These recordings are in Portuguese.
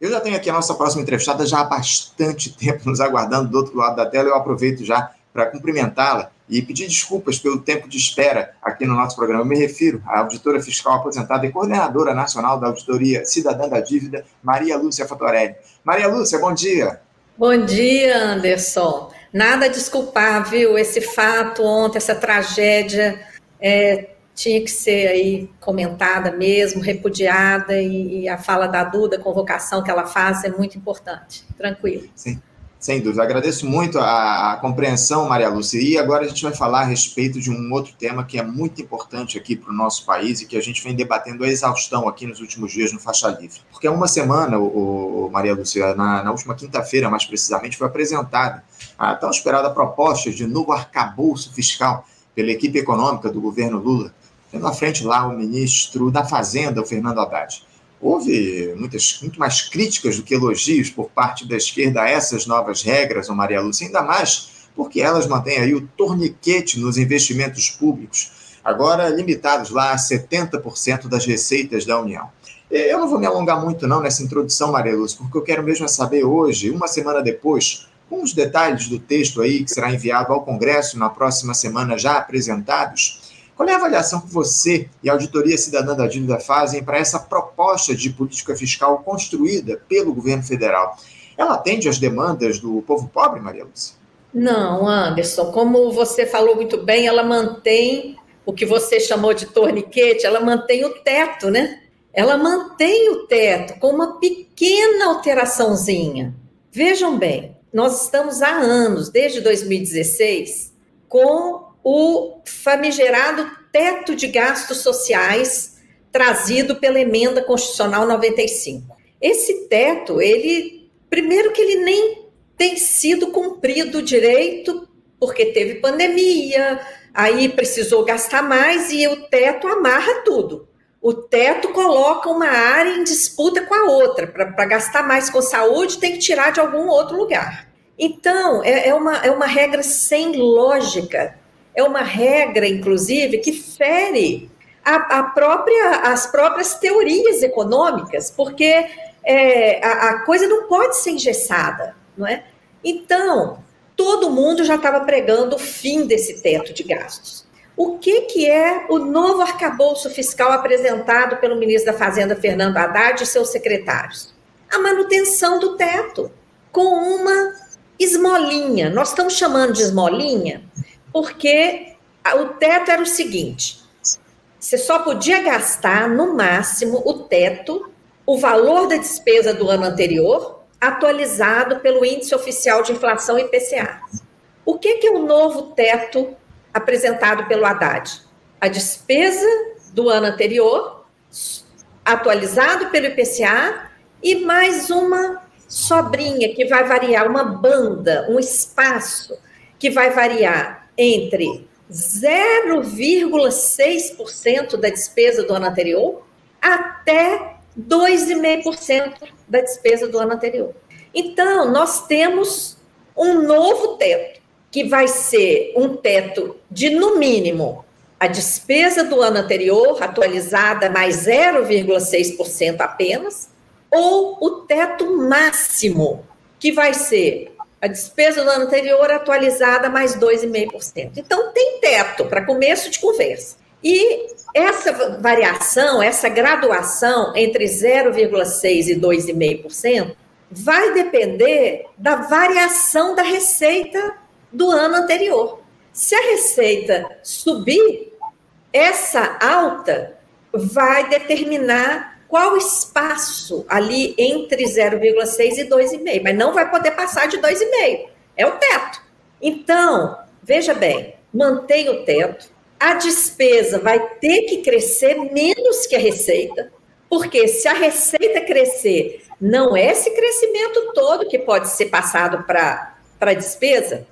Eu já tenho aqui a nossa próxima entrevistada já há bastante tempo nos aguardando do outro lado da tela. Eu aproveito já para cumprimentá-la e pedir desculpas pelo tempo de espera aqui no nosso programa. Eu me refiro à auditora fiscal aposentada e coordenadora nacional da Auditoria Cidadã da Dívida, Maria Lúcia Fatorelli. Maria Lúcia, bom dia. Bom dia, Anderson. Nada a desculpar, viu? Esse fato ontem, essa tragédia, é, tinha que ser aí comentada mesmo, repudiada, e, e, a fala da Duda, a convocação que ela faz é muito importante. Tranquilo. Sim. Sem dúvida. Agradeço muito a, a, compreensão, Maria Lúcia. E agora a gente vai falar a respeito de um outro tema que é muito importante aqui para o nosso país e que a gente vem debatendo a exaustão aqui nos últimos dias no Faixa Livre. Porque há uma semana, o, o Maria Lúcia, na, na última quinta-feira, mais precisamente, foi apresentada a tão esperada proposta de novo arcabouço fiscal pela equipe econômica do governo Lula, tendo à frente lá o ministro da Fazenda, o Fernando Haddad houve muitas, muito mais críticas do que elogios por parte da esquerda a essas novas regras, Maria Lúcia, ainda mais porque elas mantêm aí o torniquete nos investimentos públicos, agora limitados lá a 70% das receitas da União. Eu não vou me alongar muito não nessa introdução, Maria Lúcia, porque eu quero mesmo saber hoje, uma semana depois, com os detalhes do texto aí que será enviado ao Congresso na próxima semana já apresentados, qual é a avaliação que você e a Auditoria Cidadã da Dívida fazem para essa proposta de política fiscal construída pelo governo federal? Ela atende às demandas do povo pobre, Maria Lúcia? Não, Anderson, como você falou muito bem, ela mantém o que você chamou de torniquete, ela mantém o teto, né? Ela mantém o teto com uma pequena alteraçãozinha. Vejam bem, nós estamos há anos, desde 2016, com o famigerado teto de gastos sociais trazido pela emenda constitucional 95. Esse teto, ele primeiro que ele nem tem sido cumprido direito, porque teve pandemia, aí precisou gastar mais e o teto amarra tudo. O teto coloca uma área em disputa com a outra. Para gastar mais com saúde, tem que tirar de algum outro lugar. Então, é, é, uma, é uma regra sem lógica é uma regra, inclusive, que fere a, a própria, as próprias teorias econômicas, porque é, a, a coisa não pode ser engessada, não é? Então, todo mundo já estava pregando o fim desse teto de gastos. O que, que é o novo arcabouço fiscal apresentado pelo ministro da Fazenda, Fernando Haddad, e seus secretários? A manutenção do teto, com uma esmolinha. Nós estamos chamando de esmolinha porque o teto era o seguinte: você só podia gastar no máximo o teto, o valor da despesa do ano anterior, atualizado pelo índice oficial de inflação IPCA. O que, que é o novo teto apresentado pelo Haddad? A despesa do ano anterior, atualizado pelo IPCA, e mais uma sobrinha que vai variar, uma banda, um espaço que vai variar entre 0,6% da despesa do ano anterior até 2,5% da despesa do ano anterior. Então, nós temos um novo teto, que vai ser um teto de, no mínimo, a despesa do ano anterior, atualizada mais 0,6% apenas, ou o teto máximo, que vai ser a despesa do ano anterior atualizada mais 2,5%. Então, tem teto para começo de conversa. E essa variação, essa graduação entre 0,6% e 2,5%, vai depender da variação da receita do ano anterior. Se a receita subir, essa alta vai determinar qual espaço ali entre 0,6 e 2,5, mas não vai poder passar de 2,5. É o teto. Então, veja bem, mantém o teto. A despesa vai ter que crescer menos que a receita, porque se a receita crescer, não é esse crescimento todo que pode ser passado para a despesa.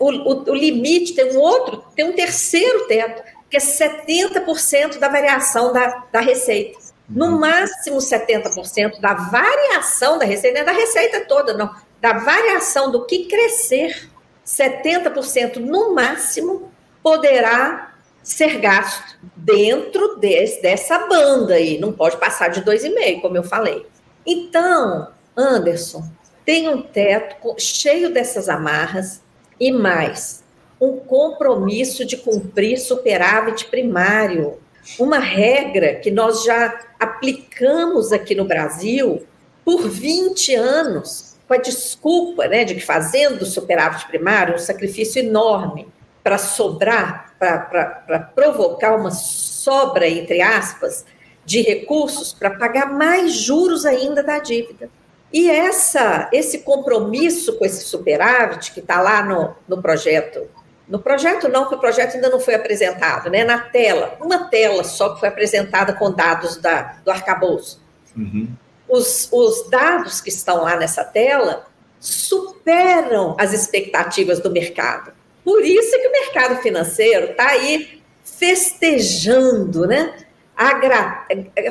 O, o, o limite tem um outro, tem um terceiro teto, que é 70% da variação da, da receita no máximo 70% da variação da receita, não é da receita toda, não, da variação do que crescer, 70% no máximo poderá ser gasto dentro desse, dessa banda aí, não pode passar de 2,5, como eu falei. Então, Anderson, tem um teto cheio dessas amarras e mais um compromisso de cumprir superávit primário, uma regra que nós já aplicamos aqui no Brasil por 20 anos, com a desculpa né, de que fazendo superávit primário um sacrifício enorme para sobrar, para provocar uma sobra, entre aspas, de recursos para pagar mais juros ainda da dívida. E essa, esse compromisso com esse superávit que está lá no, no projeto, no projeto não, porque o projeto ainda não foi apresentado, né? Na tela, uma tela só que foi apresentada com dados da, do arcabouço. Uhum. Os, os dados que estão lá nessa tela superam as expectativas do mercado. Por isso é que o mercado financeiro está aí festejando, né? Agra...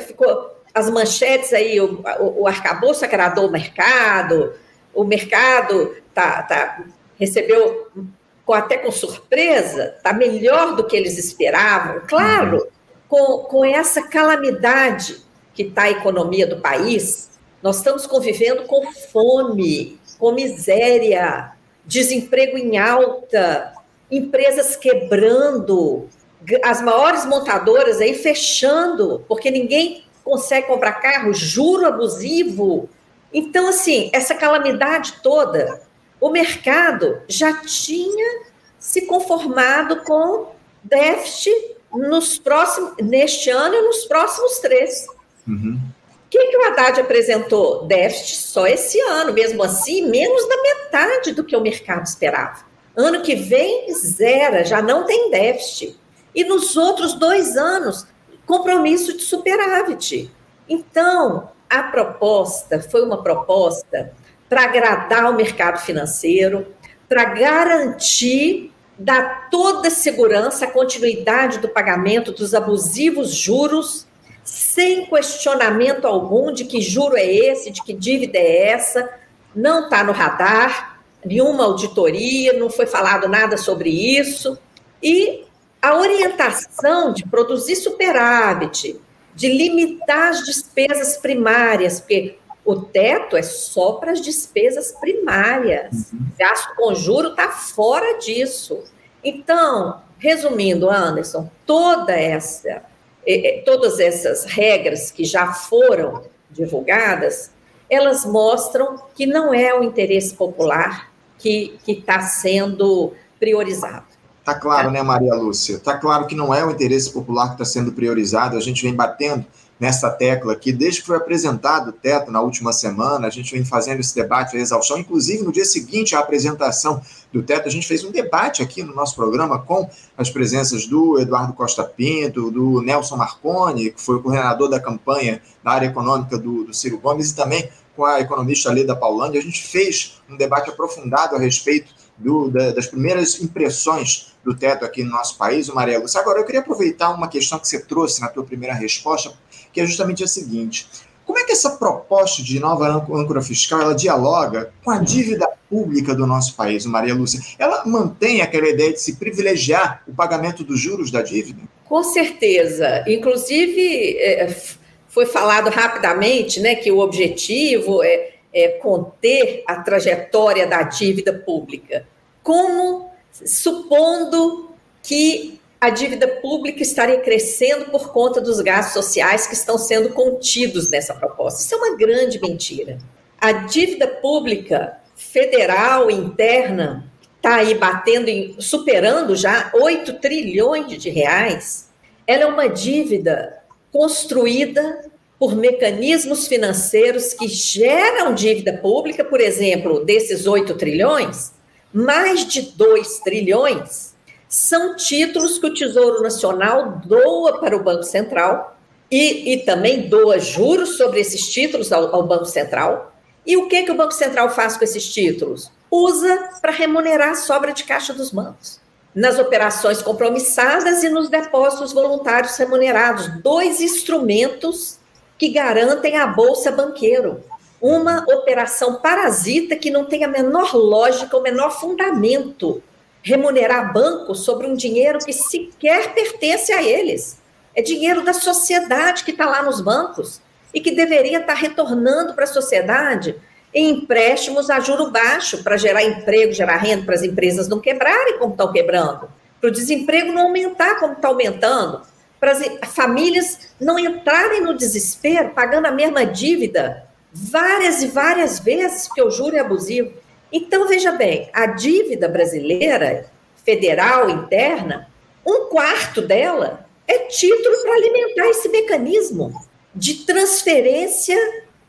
Ficou as manchetes aí, o, o, o arcabouço agradou o mercado, o mercado tá, tá, recebeu com, até com surpresa, está melhor do que eles esperavam. Claro, com, com essa calamidade que está a economia do país, nós estamos convivendo com fome, com miséria, desemprego em alta, empresas quebrando, as maiores montadoras aí fechando, porque ninguém consegue comprar carro, juro abusivo. Então, assim, essa calamidade toda, o mercado já tinha se conformado com déficit nos próximos, neste ano e nos próximos três. Uhum. O que, que o Haddad apresentou? Déficit só esse ano, mesmo assim, menos da metade do que o mercado esperava. Ano que vem, zero, já não tem déficit. E nos outros dois anos, compromisso de superávit. Então, a proposta foi uma proposta para agradar o mercado financeiro, para garantir dar toda a segurança, continuidade do pagamento dos abusivos juros, sem questionamento algum de que juro é esse, de que dívida é essa, não está no radar, nenhuma auditoria, não foi falado nada sobre isso. E a orientação de produzir superávit, de limitar as despesas primárias, porque o teto é só para as despesas primárias. Uhum. Gasto com juro está fora disso. Então, resumindo, Anderson, toda essa, todas essas regras que já foram divulgadas, elas mostram que não é o interesse popular que está sendo priorizado. Está claro, né, Maria Lúcia? Está claro que não é o interesse popular que está sendo priorizado. A gente vem batendo nessa tecla aqui desde que foi apresentado o teto na última semana. A gente vem fazendo esse debate, a exaustão. Inclusive, no dia seguinte à apresentação do teto, a gente fez um debate aqui no nosso programa com as presenças do Eduardo Costa Pinto, do Nelson Marconi, que foi o coordenador da campanha na área econômica do, do Ciro Gomes, e também com a economista Leda Paulani. A gente fez um debate aprofundado a respeito do, da, das primeiras impressões do teto aqui no nosso país, o Maria. Agora, eu queria aproveitar uma questão que você trouxe na tua primeira resposta, que é justamente a seguinte. Como é que essa proposta de nova âncora fiscal ela dialoga com a dívida pública do nosso país, Maria Lúcia? Ela mantém aquela ideia de se privilegiar o pagamento dos juros da dívida? Com certeza. Inclusive, é, foi falado rapidamente né, que o objetivo é é, conter a trajetória da dívida pública, como supondo que a dívida pública estaria crescendo por conta dos gastos sociais que estão sendo contidos nessa proposta. Isso é uma grande mentira. A dívida pública federal interna está aí batendo, em, superando já 8 trilhões de reais. Ela é uma dívida construída por mecanismos financeiros que geram dívida pública, por exemplo, desses 8 trilhões, mais de 2 trilhões são títulos que o Tesouro Nacional doa para o Banco Central e, e também doa juros sobre esses títulos ao, ao Banco Central. E o que, que o Banco Central faz com esses títulos? Usa para remunerar a sobra de caixa dos bancos nas operações compromissadas e nos depósitos voluntários remunerados, dois instrumentos que garantem a Bolsa Banqueiro. Uma operação parasita que não tem a menor lógica, o menor fundamento. Remunerar bancos sobre um dinheiro que sequer pertence a eles. É dinheiro da sociedade que está lá nos bancos. e que deveria estar retornando para a sociedade em empréstimos a juro baixo para gerar emprego, gerar renda para as empresas não quebrarem como estão quebrando, para o desemprego não aumentar como está aumentando, para as famílias não entrarem no desespero pagando a mesma dívida várias e várias vezes, porque o juro é abusivo. Então, veja bem, a dívida brasileira, federal, interna, um quarto dela é título para alimentar esse mecanismo de transferência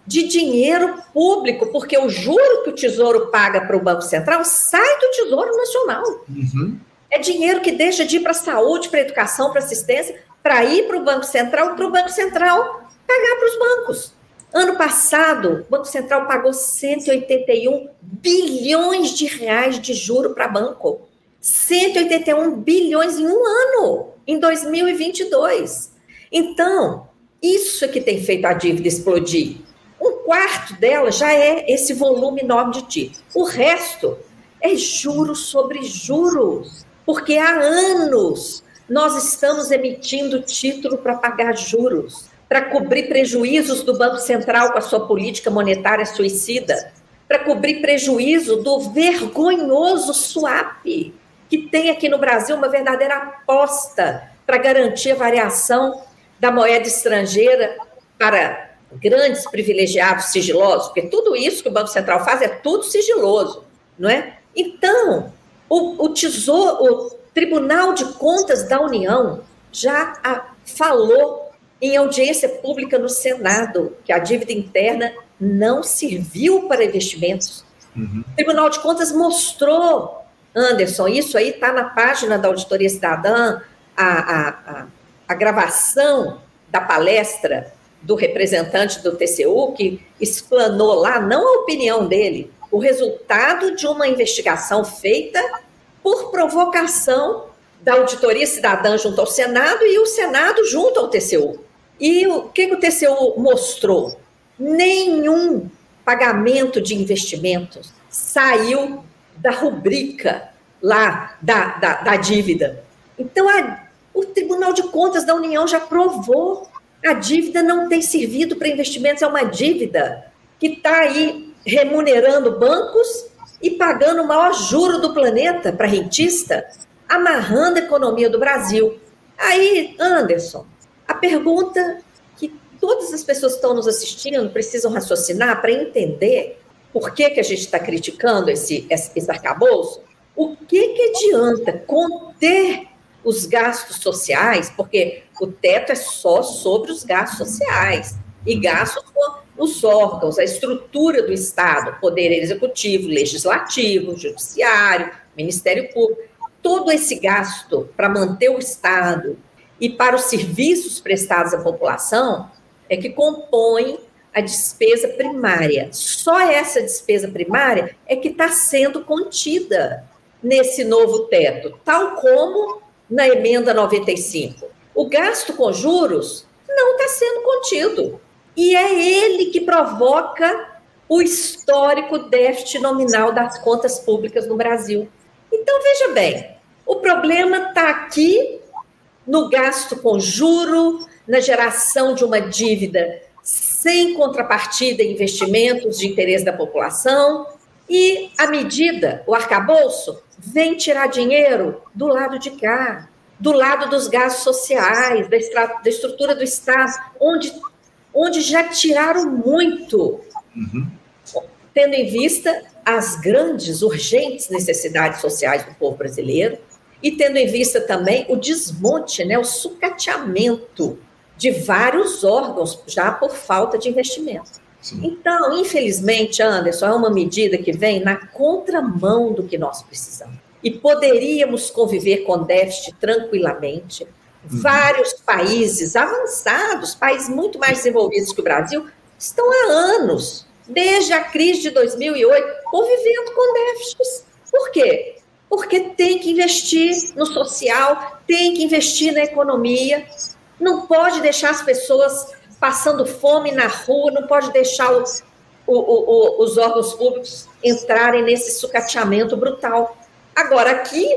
de dinheiro público, porque o juro que o Tesouro paga para o Banco Central sai do Tesouro Nacional. Uhum. É dinheiro que deixa de ir para a saúde, para a educação, para a assistência, para ir para o Banco Central, para o Banco Central pagar para os bancos. Ano passado, o Banco Central pagou 181 bilhões de reais de juro para banco. 181 bilhões em um ano, em 2022. Então, isso é que tem feito a dívida explodir. Um quarto dela já é esse volume enorme de títulos. O resto é juros sobre juros, porque há anos nós estamos emitindo título para pagar juros para cobrir prejuízos do Banco Central com a sua política monetária suicida, para cobrir prejuízo do vergonhoso swap, que tem aqui no Brasil uma verdadeira aposta para garantir a variação da moeda estrangeira para grandes privilegiados sigilosos, porque tudo isso que o Banco Central faz é tudo sigiloso, não é? Então, o, o Tesouro, o Tribunal de Contas da União já a, falou em audiência pública no Senado que a dívida interna não serviu para investimentos. Uhum. O Tribunal de Contas mostrou, Anderson, isso aí está na página da Auditoria Cidadã, a, a, a, a gravação da palestra do representante do TCU, que explanou lá, não a opinião dele, o resultado de uma investigação feita por provocação da Auditoria Cidadã junto ao Senado e o Senado junto ao TCU. E o que, o TCU mostrou? Nenhum pagamento de investimentos saiu da rubrica lá da, da, da dívida. Então, a, o Tribunal de Contas da União já provou a dívida não tem servido para investimentos, é uma dívida que está aí remunerando bancos e pagando o maior juro do planeta para rentista, amarrando a economia do Brasil. Aí, Anderson, a pergunta que todas as pessoas que estão nos assistindo precisam raciocinar para entender por que, que a gente está criticando esse, esse arcabouço, o que, que adianta conter os gastos sociais, porque o teto é só sobre os gastos sociais. E gastos com os órgãos, a estrutura do Estado, Poder Executivo, Legislativo, Judiciário, Ministério Público, todo esse gasto para manter o Estado e para os serviços prestados à população é que compõe a despesa primária. Só essa despesa primária é que está sendo contida nesse novo teto, tal como na emenda 95. O gasto com juros não está sendo contido. E é ele que provoca o histórico déficit nominal das contas públicas no Brasil. Então, veja bem, o problema está aqui no gasto com juro, na geração de uma dívida sem contrapartida em investimentos de interesse da população. E a medida, o arcabouço, vem tirar dinheiro do lado de cá, do lado dos gastos sociais, da, da estrutura do Estado, onde, onde já tiraram muito, uhum. tendo em vista as grandes, urgentes necessidades sociais do povo brasileiro, e tendo em vista também o desmonte, né, o sucateamento de vários órgãos já por falta de investimento. Sim. Então, infelizmente, Anderson, é uma medida que vem na contramão do que nós precisamos. E poderíamos conviver com déficit tranquilamente. Uhum. Vários países avançados, países muito mais desenvolvidos que o Brasil, estão há anos, desde a crise de 2008, convivendo com déficits. Por quê? Porque tem que investir no social, tem que investir na economia, não pode deixar as pessoas passando fome na rua, não pode deixar os, o, o, os órgãos públicos entrarem nesse sucateamento brutal. Agora, aqui,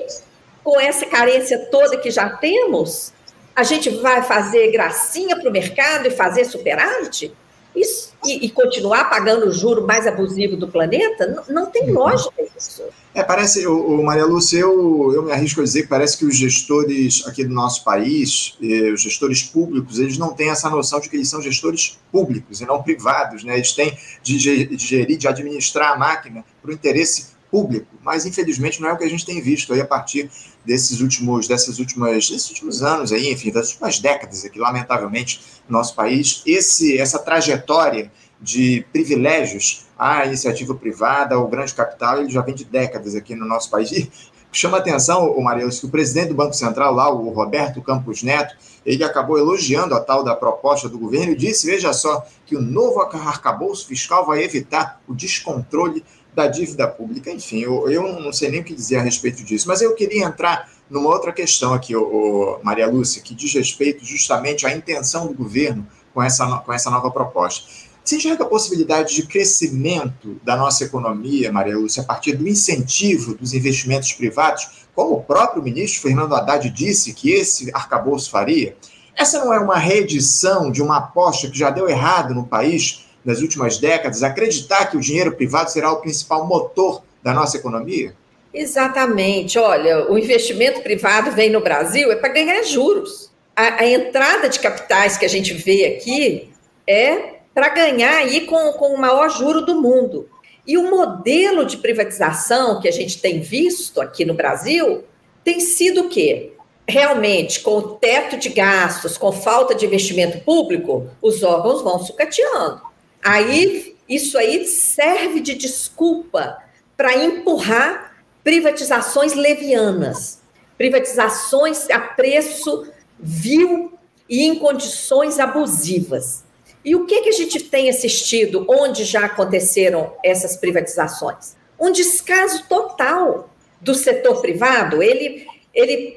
com essa carência toda que já temos, a gente vai fazer gracinha para o mercado e fazer superávit? Isso, e, e, continuar pagando o juro mais abusivo do planeta, não, não tem uhum. lógica isso. É, parece, o, o Maria Lúcia, eu, eu me arrisco a dizer que parece que os gestores aqui do nosso país, eh, os gestores públicos, eles não têm essa noção de que eles são gestores públicos e não privados, né? Eles têm de gerir, de administrar a máquina para o interesse público, mas infelizmente não é o que a gente tem visto aí a partir desses últimos, dessas últimas, desses últimos anos aí, enfim, das últimas décadas aqui, lamentavelmente, no nosso país, esse, essa trajetória de privilégios à iniciativa privada, ao grande capital, ele já vem de décadas aqui no nosso país. E chama atenção, o Marius, que o presidente do Banco Central lá, o Roberto Campos Neto, ele acabou elogiando a tal da proposta do governo e disse, veja só, que o novo arcabouço fiscal vai evitar o descontrole da dívida pública. Enfim, eu, eu não sei nem o que dizer a respeito disso, mas eu queria entrar numa outra questão aqui, o, o Maria Lúcia, que diz respeito justamente à intenção do governo com essa, com essa nova proposta. Você enxerga a possibilidade de crescimento da nossa economia, Maria Lúcia, a partir do incentivo dos investimentos privados, como o próprio ministro Fernando Haddad disse que esse arcabouço faria? Essa não é uma reedição de uma aposta que já deu errado no país nas últimas décadas, acreditar que o dinheiro privado será o principal motor da nossa economia? Exatamente. Olha, o investimento privado vem no Brasil é para ganhar juros. A, a, entrada de capitais que a gente vê aqui é para ganhar aí com, com o maior juro do mundo. E o modelo de privatização que a gente tem visto aqui no Brasil tem sido o quê? Realmente, com o teto de gastos, com falta de investimento público, os órgãos vão sucateando. Aí, isso aí serve de desculpa para empurrar privatizações levianas, privatizações a preço vil e em condições abusivas. E o que, que a gente tem assistido onde já aconteceram essas privatizações? Um descaso total do setor privado. Ele, ele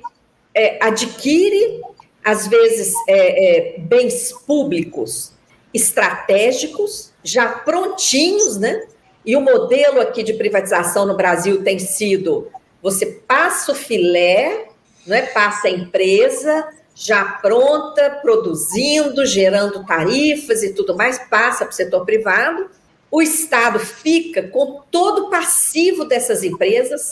é, adquire, às vezes, é, é, bens públicos estratégicos, já prontinhos, né? E o modelo aqui de privatização no Brasil tem sido: você passa o filé, não é? Passa a empresa já pronta, produzindo, gerando tarifas e tudo mais, passa para o setor privado. O Estado fica com todo o passivo dessas empresas,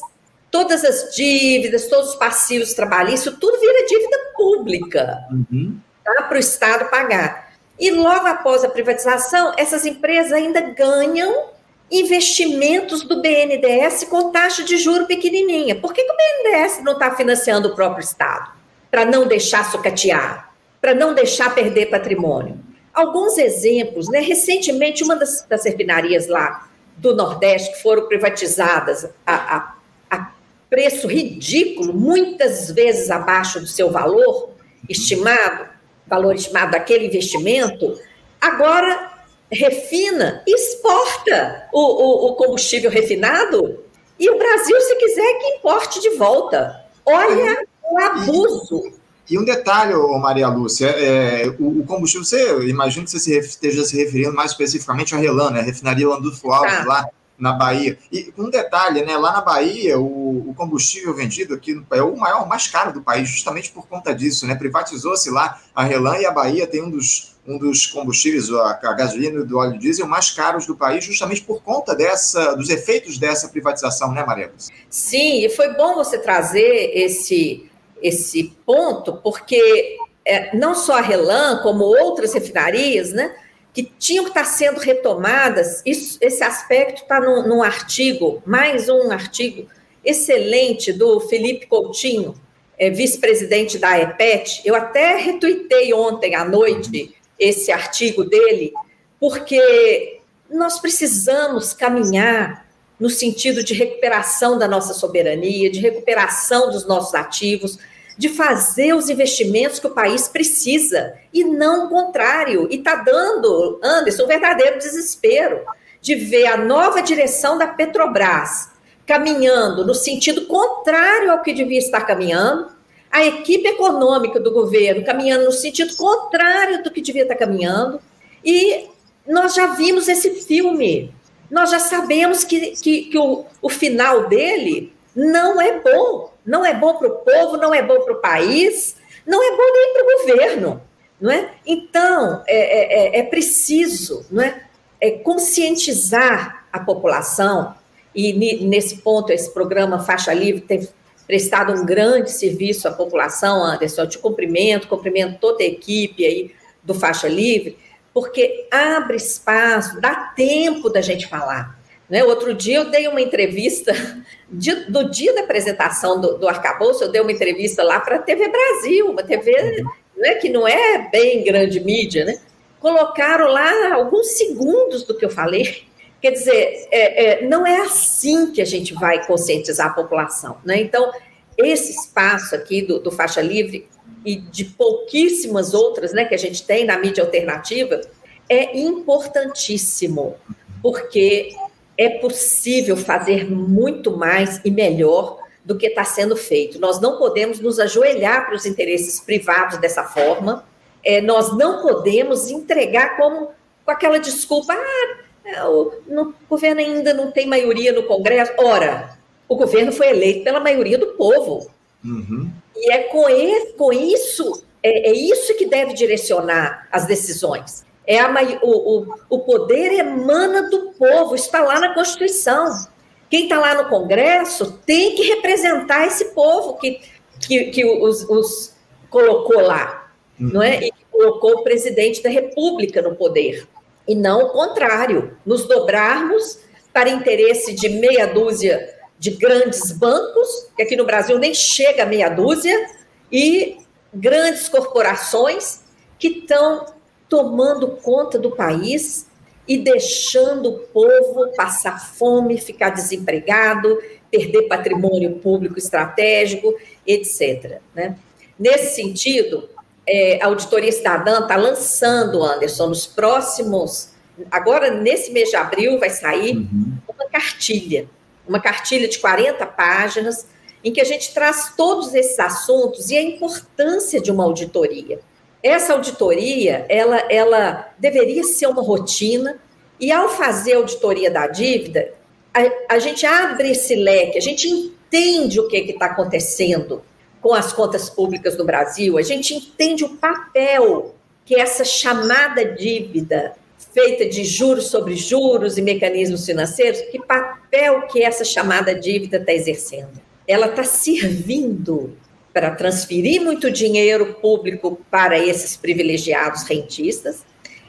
todas as dívidas, todos os passivos trabalhistas, tudo vira dívida pública uhum. tá? para o Estado pagar. E logo após a privatização, essas empresas ainda ganham investimentos do BNDES com taxa de juro pequenininha. Por que, que o BNDES não está financiando o próprio Estado? Para não deixar sucatear, para não deixar perder patrimônio. Alguns exemplos, né? Recentemente, uma das, das refinarias lá do Nordeste que foram privatizadas a, a, a preço ridículo, muitas vezes abaixo do seu valor estimado, valor estimado daquele investimento, agora refina, exporta o, o, o combustível refinado e o Brasil, se quiser, que importe de volta. Olha o abuso. E um detalhe, Maria Lúcia, é, o, o, combustível, você imagina que você esteja se referindo mais especificamente à Relan, né? A refinaria Landulfo Alves, tá. lá na Bahia. E um detalhe, né? Lá na Bahia, o, o combustível vendido aqui é o maior, mais caro do país, justamente por conta disso, né? Privatizou-se lá a Relan e a Bahia tem um dos, um dos combustíveis, a, a gasolina e do óleo diesel mais caros do país, justamente por conta dessa, dos efeitos dessa privatização, né, Maria? Sim, e foi bom você trazer esse, esse ponto, porque é, não só a Relan, como outras refinarias, né? Que tinham que estar sendo retomadas. Isso, esse aspecto está num, num, artigo, mais um artigo excelente do Felipe Coutinho, é, vice-presidente da EPET. Eu até retuitei ontem à noite esse artigo dele, porque nós precisamos caminhar no sentido de recuperação da nossa soberania, de recuperação dos nossos ativos, de fazer os investimentos que o país precisa e não o contrário. E está dando, Anderson, um verdadeiro desespero de ver a nova direção da Petrobras caminhando no sentido contrário ao que devia estar caminhando, a equipe econômica do governo caminhando no sentido contrário do que devia estar caminhando, e nós já vimos esse filme, nós já sabemos que, que, que o, o final dele não é bom. Não é bom para o povo, não é bom para o país, não é bom nem para o governo. não é? Então, é, é, é preciso não é? é, conscientizar a população, e nesse ponto, esse programa Faixa Livre tem prestado um grande serviço à população, Anderson, eu te cumprimento, cumprimento toda a equipe aí do Faixa Livre, porque abre espaço, dá tempo da gente falar. Né? Outro dia eu dei uma entrevista, do dia da apresentação do, do arcabouço, eu dei uma entrevista lá para a TV Brasil, uma TV né, que não é bem grande mídia, né? Colocaram lá alguns segundos do que eu falei. Quer dizer, é, é, não é assim que a gente vai conscientizar a população, né? Então, esse espaço aqui do, do Faixa Livre e de pouquíssimas outras, né, que a gente tem na mídia alternativa, é importantíssimo, porque é possível fazer muito mais e melhor do que está sendo feito. Nós não podemos nos ajoelhar para os interesses privados dessa forma, é, nós não podemos entregar como com aquela desculpa, ah, o, no, o governo ainda não tem maioria no Congresso. Ora, o governo foi eleito pela maioria do povo. Uhum. E é com, esse, com isso, é, é, isso que deve direcionar as decisões. É a, o, o, o poder emana do povo, está lá na Constituição. Quem está lá no Congresso tem que representar esse povo que, que, que os, os colocou lá, uhum. não é? E colocou o presidente da República no poder. E não o contrário, nos dobrarmos para interesse de meia dúzia de grandes bancos, que aqui no Brasil nem chega a meia dúzia, e grandes corporações que estão tomando conta do país e deixando o povo passar fome, ficar desempregado, perder patrimônio público estratégico, etc. Né? Nesse sentido, é, a Auditoria Cidadã está lançando, Anderson, nos próximos. Agora, nesse mês de abril, vai sair uhum. uma cartilha uma cartilha de 40 páginas, em que a gente traz todos esses assuntos e a importância de uma auditoria. Essa auditoria, ela, ela deveria ser uma rotina, e ao fazer a auditoria da dívida, a, a gente abre esse leque, a gente entende o que está acontecendo com as contas públicas no Brasil, a gente entende o papel que essa chamada dívida feita de juros sobre juros e mecanismos financeiros, que papel que essa chamada dívida está exercendo? Ela está servindo para transferir muito dinheiro público para esses privilegiados rentistas,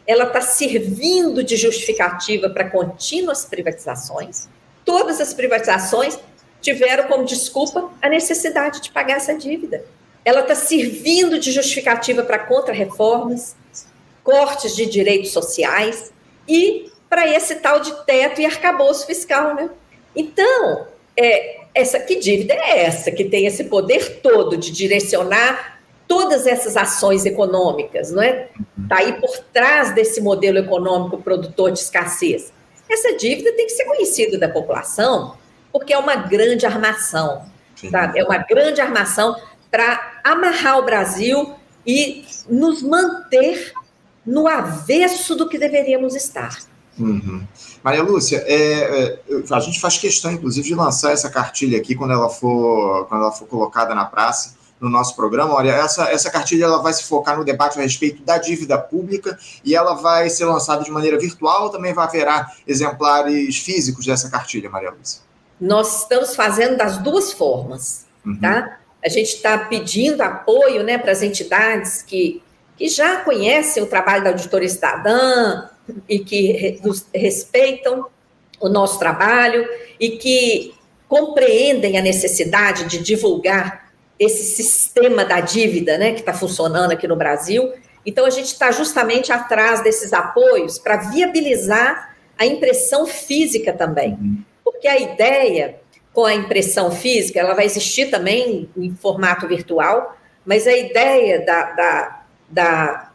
ela está servindo de justificativa para contínuas privatizações. Todas as privatizações tiveram como desculpa a necessidade de pagar essa dívida. Ela está servindo de justificativa para contra-reformas, cortes de direitos sociais e para esse tal de teto e arcabouço fiscal, né? Então, é, essa que dívida é essa que tem esse poder todo de direcionar todas essas ações econômicas, não é? Está aí por trás desse modelo econômico produtor de escassez. Essa dívida tem que ser conhecida da população, porque é uma grande armação, sabe? É uma grande armação para amarrar o Brasil e nos manter no avesso do que deveríamos estar. Uhum. Maria Lúcia, é, é, a gente faz questão, inclusive, de lançar essa cartilha aqui quando ela for, quando ela for colocada na praça no nosso programa. Olha, essa, essa cartilha ela vai se focar no debate a respeito da dívida pública e ela vai ser lançada de maneira virtual. Também vai haverá exemplares físicos dessa cartilha, Maria Lúcia. Nós estamos fazendo das duas formas, uhum. tá? A gente está pedindo apoio, né, para as entidades que que já conhecem o trabalho da auditoria cidadã e que respeitam o nosso trabalho e que compreendem a necessidade de divulgar esse sistema da dívida, né, que está funcionando aqui no Brasil. Então, a gente está justamente atrás desses apoios para viabilizar a impressão física também. Uhum. Porque a ideia com a impressão física, ela vai existir também em formato virtual, mas a ideia da, da da,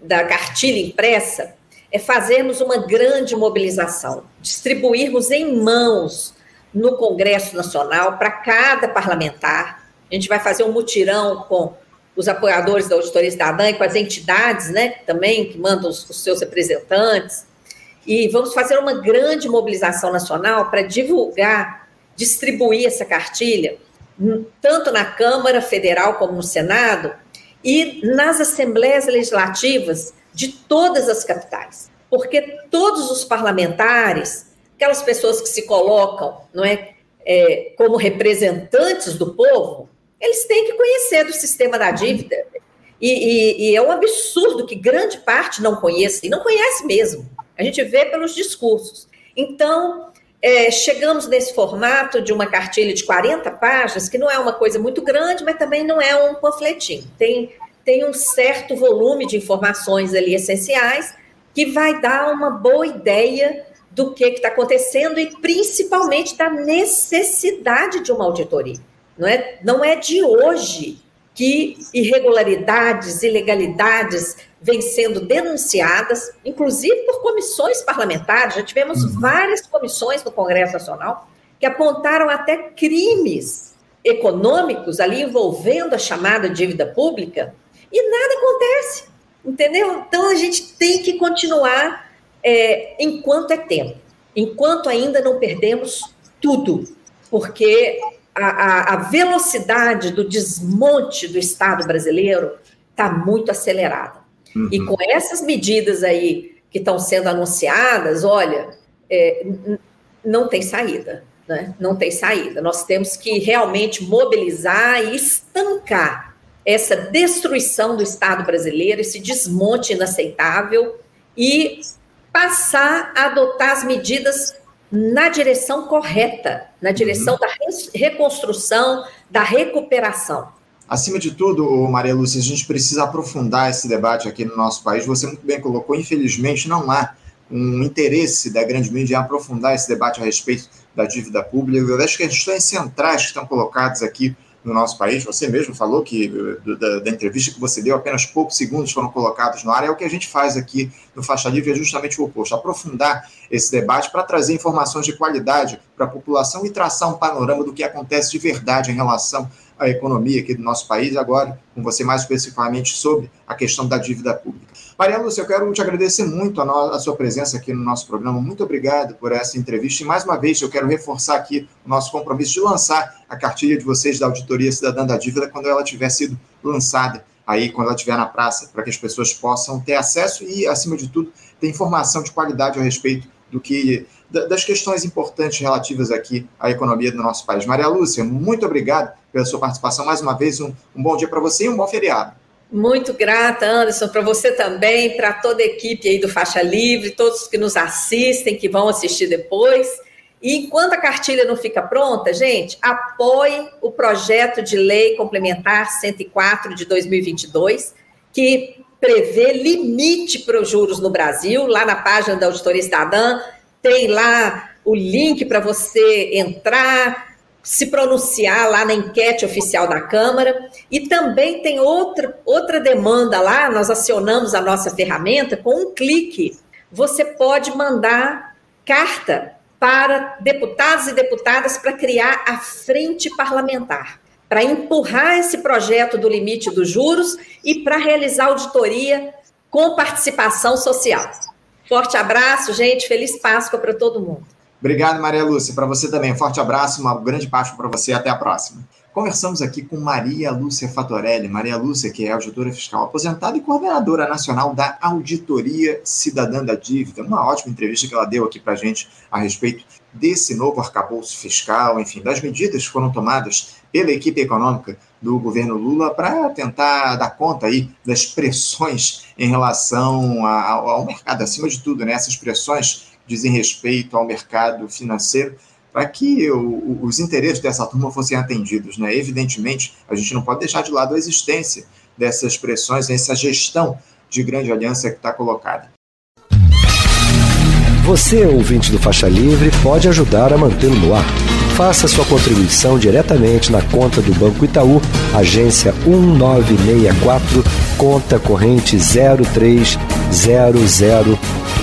da cartilha impressa é fazermos uma grande mobilização, distribuirmos em mãos no Congresso Nacional para cada parlamentar. A gente vai fazer um mutirão com os apoiadores da Auditoria Cidadã e com as entidades, né, também, que mandam os, os seus representantes. E vamos fazer uma grande mobilização nacional para divulgar, distribuir essa cartilha, tanto na Câmara Federal como no Senado, e nas assembleias legislativas de todas as capitais. Porque todos os parlamentares, aquelas pessoas que se colocam não é, é como representantes do povo, eles têm que conhecer do sistema da dívida. E, e, e, é um absurdo que grande parte não conheça, e não conhece mesmo. A gente vê pelos discursos. Então, é, chegamos nesse formato de uma cartilha de 40 páginas, que não é uma coisa muito grande, mas também não é um panfletinho. Tem, tem um certo volume de informações ali essenciais que vai dar uma boa ideia do que está acontecendo e principalmente da necessidade de uma auditoria. Não é, não é de hoje que irregularidades, ilegalidades vêm sendo denunciadas, inclusive por comissões parlamentares. Já tivemos uhum. várias comissões no Congresso Nacional que apontaram até crimes econômicos ali envolvendo a chamada dívida pública e nada acontece, entendeu? Então a gente tem que continuar é, enquanto é tempo, enquanto ainda não perdemos tudo, porque a, a, velocidade do desmonte do Estado brasileiro está muito acelerada. Uhum. E com essas medidas aí que estão sendo anunciadas, olha, é, não tem saída. Né? Não tem saída. Nós temos que realmente mobilizar e estancar essa destruição do Estado brasileiro, esse desmonte inaceitável e passar a adotar as medidas na direção correta, na direção uhum. da reconstrução, da recuperação. Acima de tudo, Maria Lúcia, a gente precisa aprofundar esse debate aqui no nosso país. Você muito bem colocou, infelizmente não há um interesse da grande mídia em aprofundar esse debate a respeito da dívida pública. Eu acho que as questões centrais que estão colocadas aqui no nosso país. Você mesmo falou que da, da, entrevista que você deu, apenas poucos segundos foram colocados no ar. É o que a gente faz aqui no Faixa Livre, é justamente o oposto: aprofundar esse debate para trazer informações de qualidade para a população e traçar um panorama do que acontece de verdade em relação à economia aqui do nosso país. Agora, com você mais especificamente sobre a questão da dívida pública. Maria Lúcia, eu quero te agradecer muito a, no, a, sua presença aqui no nosso programa. Muito obrigado por essa entrevista. E mais uma vez, eu quero reforçar aqui o nosso compromisso de lançar a cartilha de vocês da Auditoria Cidadã da Dívida quando ela tiver sido lançada aí, quando ela estiver na praça, para que as pessoas possam ter acesso e, acima de tudo, ter informação de qualidade a respeito do que das questões importantes relativas aqui à economia do nosso país. Maria Lúcia, muito obrigado pela sua participação mais uma vez. Um, um bom dia para você e um bom feriado. Muito grata, Anderson, para você também, para toda a equipe aí do Faixa Livre, todos que nos assistem, que vão assistir depois. E enquanto a cartilha não fica pronta, gente, apoie o projeto de lei complementar 104 de 2022, que prevê limite para os juros no Brasil. Lá na página da Auditoria Cidadã tem lá o link para você entrar, se pronunciar lá na enquete oficial da Câmara. E também tem outra, outra demanda lá, nós acionamos a nossa ferramenta, com um clique, você pode mandar carta para deputados e deputadas para criar a frente parlamentar, para empurrar esse projeto do limite dos juros e para realizar auditoria com participação social. Forte abraço, gente, feliz Páscoa para todo mundo. Obrigado, Maria Lúcia. Para você também, forte abraço, uma grande Páscoa para você. Até a próxima. Conversamos aqui com Maria Lúcia Fatorelli. Maria Lúcia, que é auditora fiscal aposentada e coordenadora nacional da Auditoria Cidadã da Dívida. Uma ótima entrevista que ela deu aqui para a gente a respeito desse novo arcabouço fiscal, enfim, das medidas que foram tomadas pela equipe econômica do governo Lula para tentar dar conta aí das pressões em relação ao mercado, acima de tudo, né? Essas pressões dizem respeito ao mercado financeiro, para que o, os interesses dessa turma fossem atendidos. Né? Evidentemente, a gente não pode deixar de lado a existência dessas pressões, essa gestão de grande aliança que está colocada. Você, ouvinte do Faixa Livre, pode ajudar a mantê-lo no ar. Faça sua contribuição diretamente na conta do Banco Itaú, agência 1964, conta corrente